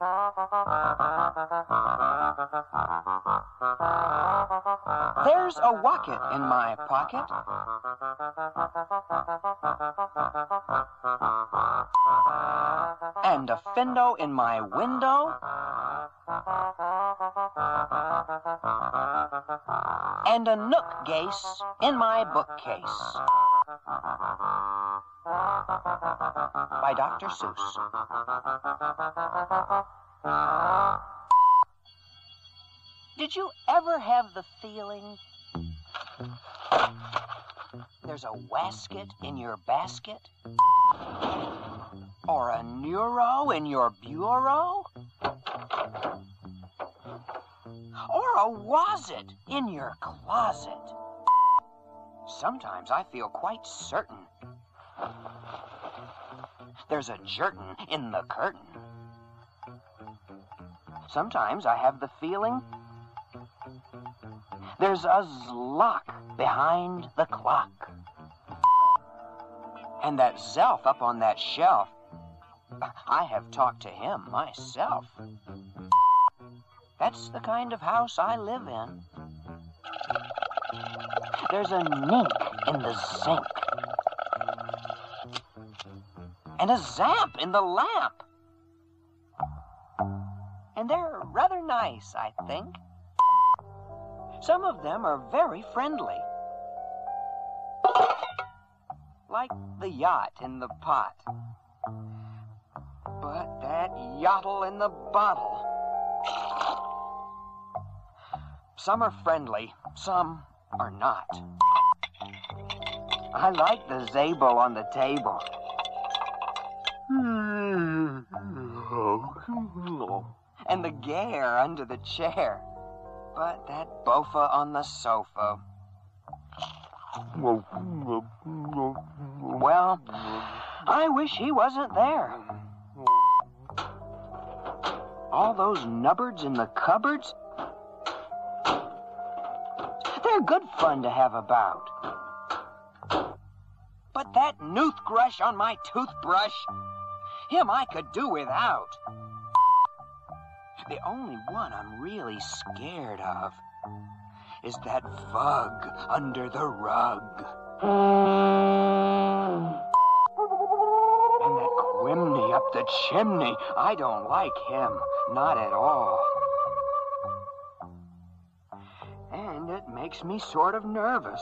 There's a wocket in my pocket. And a findow in my window. And a nook gase in my bookcase. By Dr. Seuss. Did you ever have the feeling there's a wasket in your basket? Or a nureau in your bureau? Or a woset in your closet? Sometimes I feel quite certain there's a jertain in the curtain. Sometimes I have the feeling there's a zlock behind the clock. And that Zelf up on that shelf, I have talked to him myself. That's the kind of house I live in. There's a nink in the sink. And a zamp in the lamp. And they're rather nice, I think. Some of them are very friendly. Like the yot in the pot. But that yottle in the bottle. Some are friendly, some are not. I like the Zable on the table. Hmm. And the Ghair under the chair. But that Bofa on the sofa. Well, I wish he wasn't there. All those nupboards in the cupboards, they're good fun to have about. But that noothgrush on my toothbrush, him I could do without. The only one I'm really scared of is that vug under the rug. And that Quimney up the chimney. I don't like him. Not at all. And it makes me sort of nervous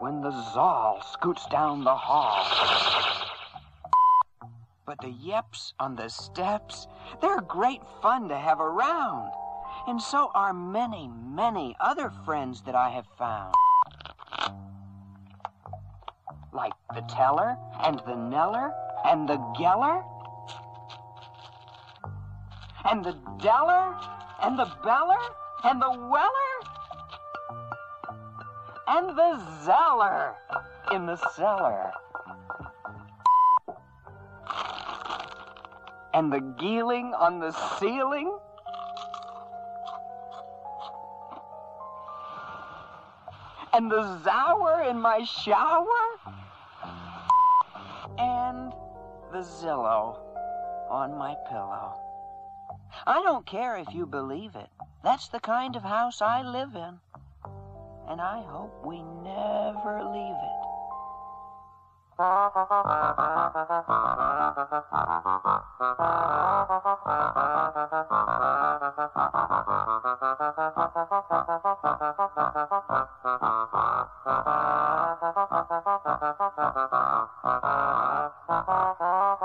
when the Zal scoots down the hall. But the yeps on the steps, they're great fun to have around. And so are many, many other friends that I have found. Like the Teller and the Neller and the Geller and the Deller and the Beller and the Weller and the Zeller in the cellar. And the Geeling on the ceiling. And the Zower in my shower. And the Zillow on my pillow. I don't care if you believe it. That's the kind of house I live in. And I hope we never leave it.